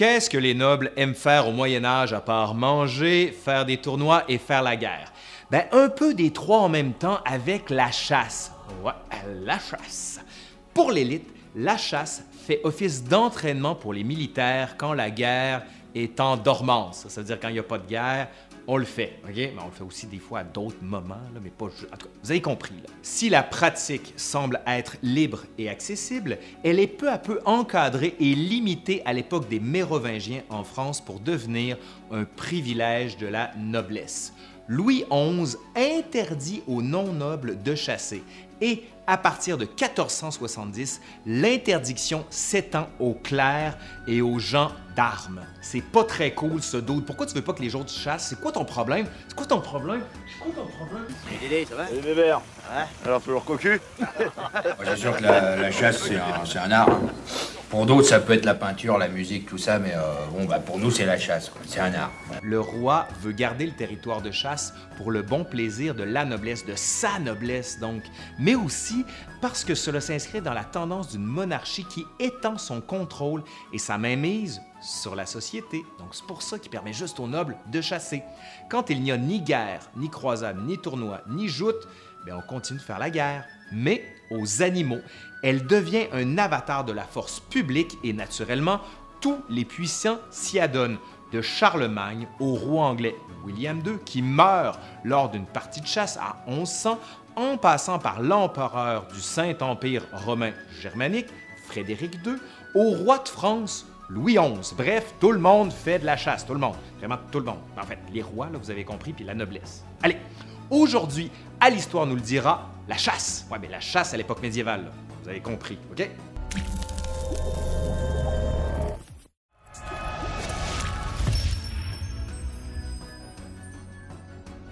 Qu'est-ce que les nobles aiment faire au Moyen Âge à part manger, faire des tournois et faire la guerre? Ben, un peu des trois en même temps avec la chasse. La chasse. Pour l'élite, la chasse fait office d'entraînement pour les militaires quand la guerre est en dormance. Ça veut dire quand il n'y a pas de guerre, on le fait? Mais on le fait aussi des fois à d'autres moments, mais pas... Cas, vous avez compris. Si la pratique semble être libre et accessible, elle est peu à peu encadrée et limitée à l'époque des Mérovingiens en France pour devenir un privilège de la noblesse. Louis XI interdit aux non-nobles de chasser et à partir de 1470, l'interdiction s'étend aux clercs et aux gens d'armes. C'est pas très cool ce doute. Pourquoi tu veux pas que les autres chassent? C'est quoi ton problème? C'est quoi ton problème? C'est quoi ton problème? Hey Dédé, ça va? Salut Bébert Ouais. Alors toujours cocu? Moi, J'assure que la, la chasse, c'est un, un art. hein. Pour d'autres, ça peut être la peinture, la musique, tout ça, mais euh, bon, bah, pour nous, c'est la chasse. C'est un art. Le roi veut garder le territoire de chasse pour le bon plaisir de la noblesse, de sa noblesse donc, mais aussi parce que cela s'inscrit dans la tendance d'une monarchie qui étend son contrôle et sa mainmise sur la société. Donc c'est pour ça qu'il permet juste aux nobles de chasser. Quand il n'y a ni guerre, ni croisade, ni tournoi, ni joute, bien, on continue de faire la guerre. Mais aux animaux, elle devient un avatar de la force publique et naturellement, tous les puissants s'y adonnent, de Charlemagne au roi anglais William II qui meurt lors d'une partie de chasse à 1100, en passant par l'empereur du Saint-Empire romain germanique, Frédéric II, au roi de France, Louis XI. Bref, tout le monde fait de la chasse, tout le monde, vraiment tout le monde. En fait, les rois, là, vous avez compris, puis la noblesse. Allez, aujourd'hui, à l'histoire nous le dira, la chasse. Ouais, mais la chasse à l'époque médiévale, vous avez compris, OK?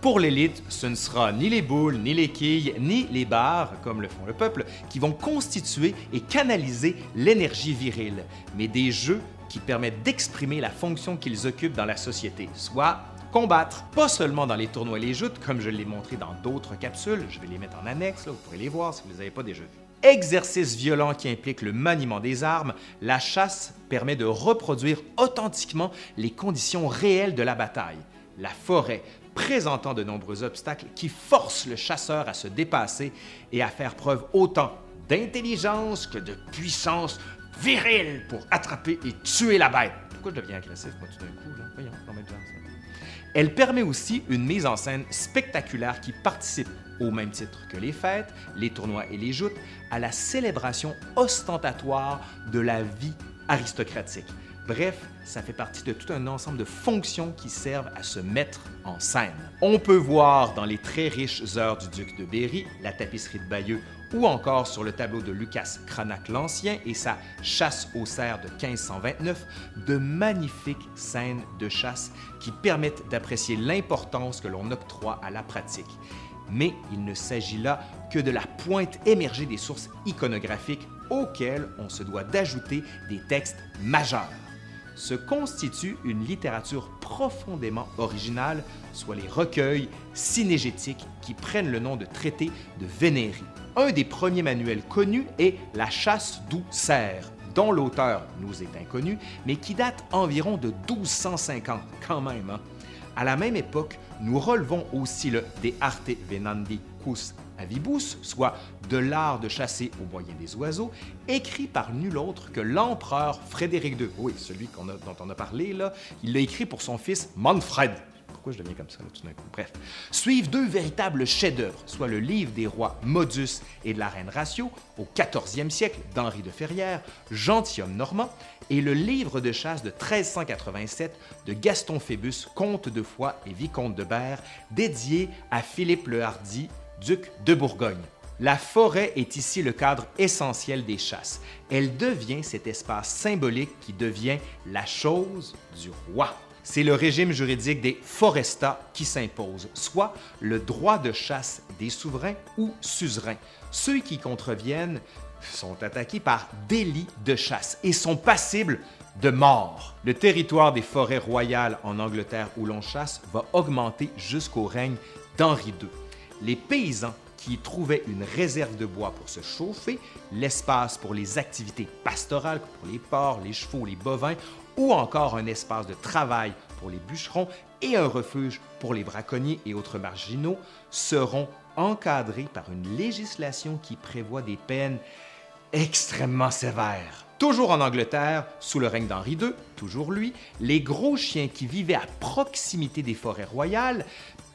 Pour l'élite, ce ne sera ni les boules, ni les quilles, ni les barres, comme le font le peuple, qui vont constituer et canaliser l'énergie virile, mais des jeux qui permettent d'exprimer la fonction qu'ils occupent dans la société, soit combattre, pas seulement dans les tournois et les joutes, comme je l'ai montré dans d'autres capsules, je vais les mettre en annexe, là, vous pourrez les voir si vous ne les avez pas déjà vus. Exercice violent qui implique le maniement des armes, la chasse permet de reproduire authentiquement les conditions réelles de la bataille. La forêt, présentant de nombreux obstacles qui forcent le chasseur à se dépasser et à faire preuve autant d'intelligence que de puissance virile pour attraper et tuer la bête. Pourquoi je deviens agressif, moi, tout d'un coup? Là? Voyons, on va mettre genre ça. Elle permet aussi une mise en scène spectaculaire qui participe, au même titre que les fêtes, les tournois et les joutes, à la célébration ostentatoire de la vie aristocratique. Bref, ça fait partie de tout un ensemble de fonctions qui servent à se mettre en scène. On peut voir dans les très riches heures du duc de Berry, la tapisserie de Bayeux ou encore sur le tableau de Lucas Cranach l'Ancien et sa Chasse aux cerfs de 1529, de magnifiques scènes de chasse qui permettent d'apprécier l'importance que l'on octroie à la pratique. Mais il ne s'agit là que de la pointe émergée des sources iconographiques auxquelles on se doit d'ajouter des textes majeurs se constitue une littérature profondément originale, soit les recueils synégétiques qui prennent le nom de traités de Vénérie. Un des premiers manuels connus est La chasse doucère, dont l'auteur nous est inconnu, mais qui date environ de 1250 quand même. hein. À la même époque, nous relevons aussi le De arte venandi cus avibus, soit de l'art de chasser au moyen des oiseaux, écrit par nul autre que l'empereur Frédéric II. Oui, celui dont on a parlé là, il l'a écrit pour son fils Manfred. Je deviens comme ça tout d'un coup? Bref. Suivent deux véritables chefs-d'œuvre, soit le livre des rois Modus et de la reine Ratio au 14e siècle d'Henri de Ferrières, gentilhomme normand, et le livre de chasse de 1387 de Gaston Phébus, comte de Foix et vicomte de Berre, dédié à Philippe le Hardy, duc de Bourgogne. La forêt est ici le cadre essentiel des chasses. Elle devient cet espace symbolique qui devient la chose du roi. C'est le régime juridique des forestats qui s'impose, soit le droit de chasse des souverains ou suzerains. Ceux qui contreviennent sont attaqués par délit de chasse et sont passibles de mort. Le territoire des forêts royales en Angleterre où l'on chasse va augmenter jusqu'au règne d'Henri II. Les paysans qui trouvaient une réserve de bois pour se chauffer, l'espace pour les activités pastorales pour les porcs, les chevaux, les bovins, ou encore un espace de travail pour les bûcherons et un refuge pour les braconniers et autres marginaux, seront encadrés par une législation qui prévoit des peines extrêmement sévères. Toujours en Angleterre, sous le règne d'Henri II, toujours lui, les gros chiens qui vivaient à proximité des forêts royales,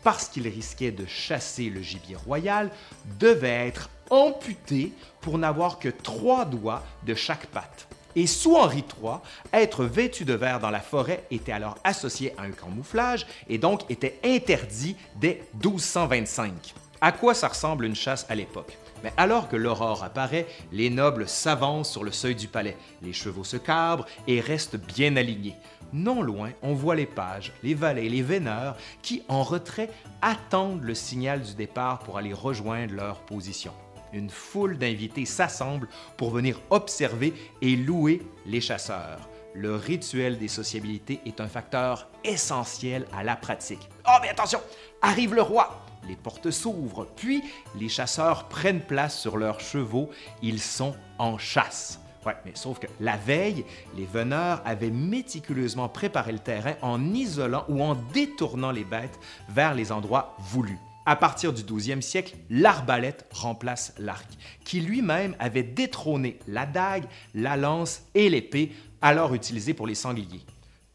parce qu'ils risquaient de chasser le gibier royal, devaient être amputés pour n'avoir que trois doigts de chaque patte. Et sous Henri III, être vêtu de vert dans la forêt était alors associé à un camouflage et donc était interdit dès 1225. À quoi ça ressemble une chasse à l'époque? Mais alors que l'aurore apparaît, les nobles s'avancent sur le seuil du palais, les chevaux se cabrent et restent bien alignés. Non loin, on voit les pages, les valets, les veineurs qui, en retrait, attendent le signal du départ pour aller rejoindre leur position. Une foule d'invités s'assemble pour venir observer et louer les chasseurs. Le rituel des sociabilités est un facteur essentiel à la pratique. Oh, mais attention! Arrive le roi! Les portes s'ouvrent, puis les chasseurs prennent place sur leurs chevaux, ils sont en chasse. Mais sauf que la veille, les veneurs avaient méticuleusement préparé le terrain en isolant ou en détournant les bêtes vers les endroits voulus. À partir du 12e siècle, l'arbalète remplace l'arc, qui lui-même avait détrôné la dague, la lance et l'épée, alors utilisées pour les sangliers.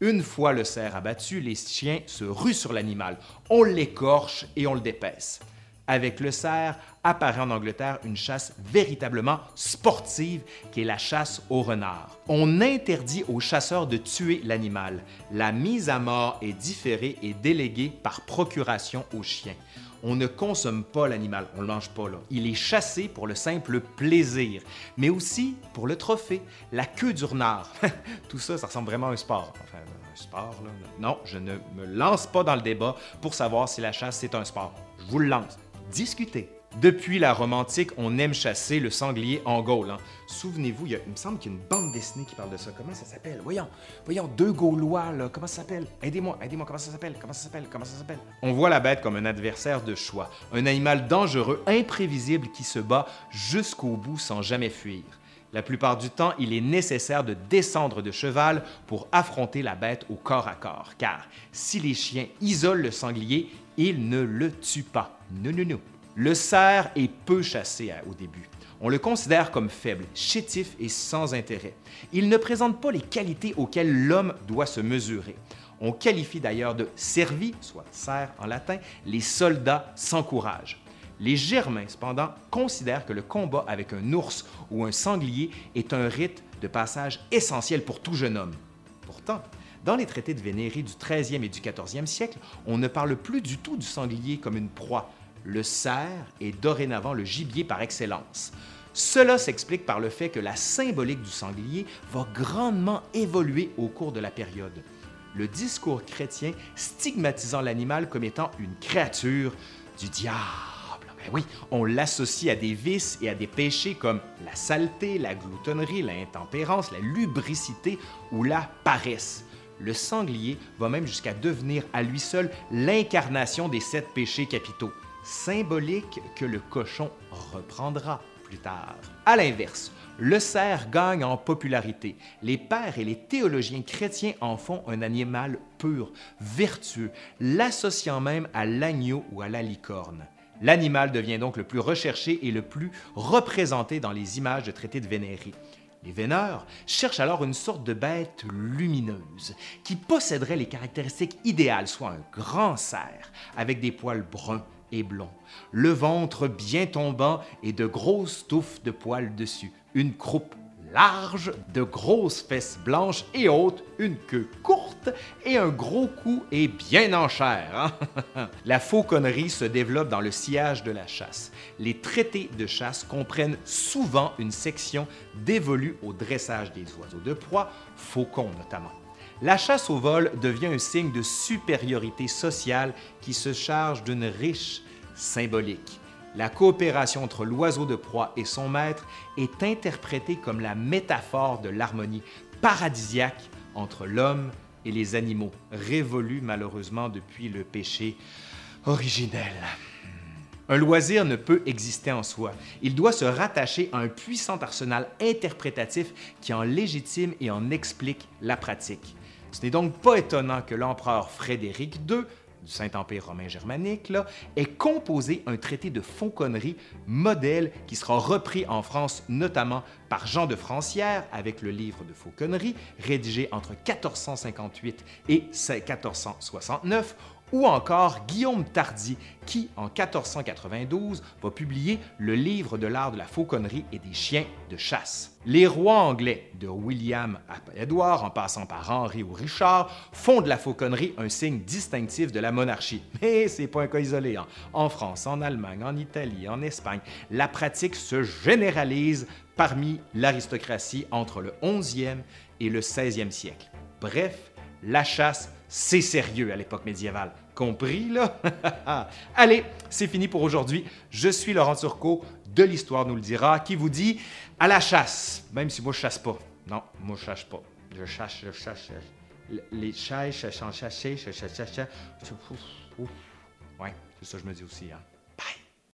Une fois le cerf abattu, les chiens se ruent sur l'animal. On l'écorche et on le dépaisse. Avec le cerf, apparaît en Angleterre une chasse véritablement sportive qui est la chasse au renard. On interdit aux chasseurs de tuer l'animal. La mise à mort est différée et déléguée par procuration aux chiens on ne consomme pas l'animal, on ne le mange pas là. Il est chassé pour le simple plaisir, mais aussi pour le trophée, la queue du renard. Tout ça, ça ressemble vraiment à un sport. Enfin, un sport, là. Non, je ne me lance pas dans le débat pour savoir si la chasse, c'est un sport. Je vous le lance. Discutez. Depuis la Rome antique, on aime chasser le sanglier en Gaule. Hein. Souvenez-vous, il, me semble qu'il y a une bande dessinée qui parle de ça. Comment ça s'appelle? Voyons, voyons, deux Gaulois, là. Comment ça s'appelle? Aidez-moi, aidez-moi, comment ça s'appelle? Comment ça s'appelle? Comment ça s'appelle? On voit la bête comme un adversaire de choix, un animal dangereux, imprévisible qui se bat jusqu'au bout sans jamais fuir. La plupart du temps, il est nécessaire de descendre de cheval pour affronter la bête au corps à corps, car si les chiens isolent le sanglier, ils ne le tuent pas. Non, non, non. Le cerf est peu chassé au début. On le considère comme faible, chétif et sans intérêt. Il ne présente pas les qualités auxquelles l'homme doit se mesurer. On qualifie d'ailleurs de servi, soit cerf en latin, les soldats sans courage. Les Germains, cependant, considèrent que le combat avec un ours ou un sanglier est un rite de passage essentiel pour tout jeune homme. Pourtant, dans les traités de Vénérie du 13e et du 14e siècle, on ne parle plus du tout du sanglier comme une proie, le cerf est dorénavant le gibier par excellence. Cela s'explique par le fait que la symbolique du sanglier va grandement évoluer au cours de la période. Le discours chrétien stigmatisant l'animal comme étant une créature du diable. Ben oui, on l'associe à des vices et à des péchés comme la saleté, la gloutonnerie, l'intempérance, la lubricité ou la paresse. Le sanglier va même jusqu'à devenir à lui seul l'incarnation des sept péchés capitaux symbolique que le cochon reprendra plus tard. À l'inverse, le cerf gagne en popularité. Les pères et les théologiens chrétiens en font un animal pur, vertueux, l'associant même à l'agneau ou à la licorne. L'animal devient donc le plus recherché et le plus représenté dans les images de traités de Vénérie. Les véneurs cherchent alors une sorte de bête lumineuse qui posséderait les caractéristiques idéales, soit un grand cerf avec des poils bruns et blond, le ventre bien tombant et de grosses touffes de poils dessus, une croupe large, de grosses fesses blanches et hautes, une queue courte et un gros cou et bien en chair. Hein? la fauconnerie se développe dans le sillage de la chasse. Les traités de chasse comprennent souvent une section dévolue au dressage des oiseaux de proie, faucons notamment. La chasse au vol devient un signe de supériorité sociale qui se charge d'une riche symbolique. La coopération entre l'oiseau de proie et son maître est interprétée comme la métaphore de l'harmonie paradisiaque entre l'homme et les animaux, révolue malheureusement depuis le péché originel. Un loisir ne peut exister en soi. Il doit se rattacher à un puissant arsenal interprétatif qui en légitime et en explique la pratique. Ce n'est donc pas étonnant que l'empereur Frédéric II du Saint-Empire romain germanique, ait composé un traité de fauconnerie modèle qui sera repris en France notamment par Jean de Francière avec le livre de fauconnerie rédigé entre 1458 et 1469 ou encore Guillaume Tardy, qui, en 1492, va publier le livre de l'art de la fauconnerie et des chiens de chasse. Les rois anglais, de William à Édouard, en passant par Henri ou Richard, font de la fauconnerie un signe distinctif de la monarchie. Mais c'est pas un cas isolé. Hein. En France, en Allemagne, en Italie, en Espagne, la pratique se généralise parmi l'aristocratie entre le 11e et le 16e siècle. Bref, la chasse c'est sérieux à l'époque médiévale. Compris, là? Allez, c'est fini pour aujourd'hui. Je suis Laurent Turcot de l'Histoire nous le dira, qui vous dit à la chasse, même si moi je chasse pas. Non, moi je chasse pas. Je chasse, je chasse. Les chats, je chasse, je chasse, je chasse, je. Ouais, c'est ça que je me dis aussi. Hein.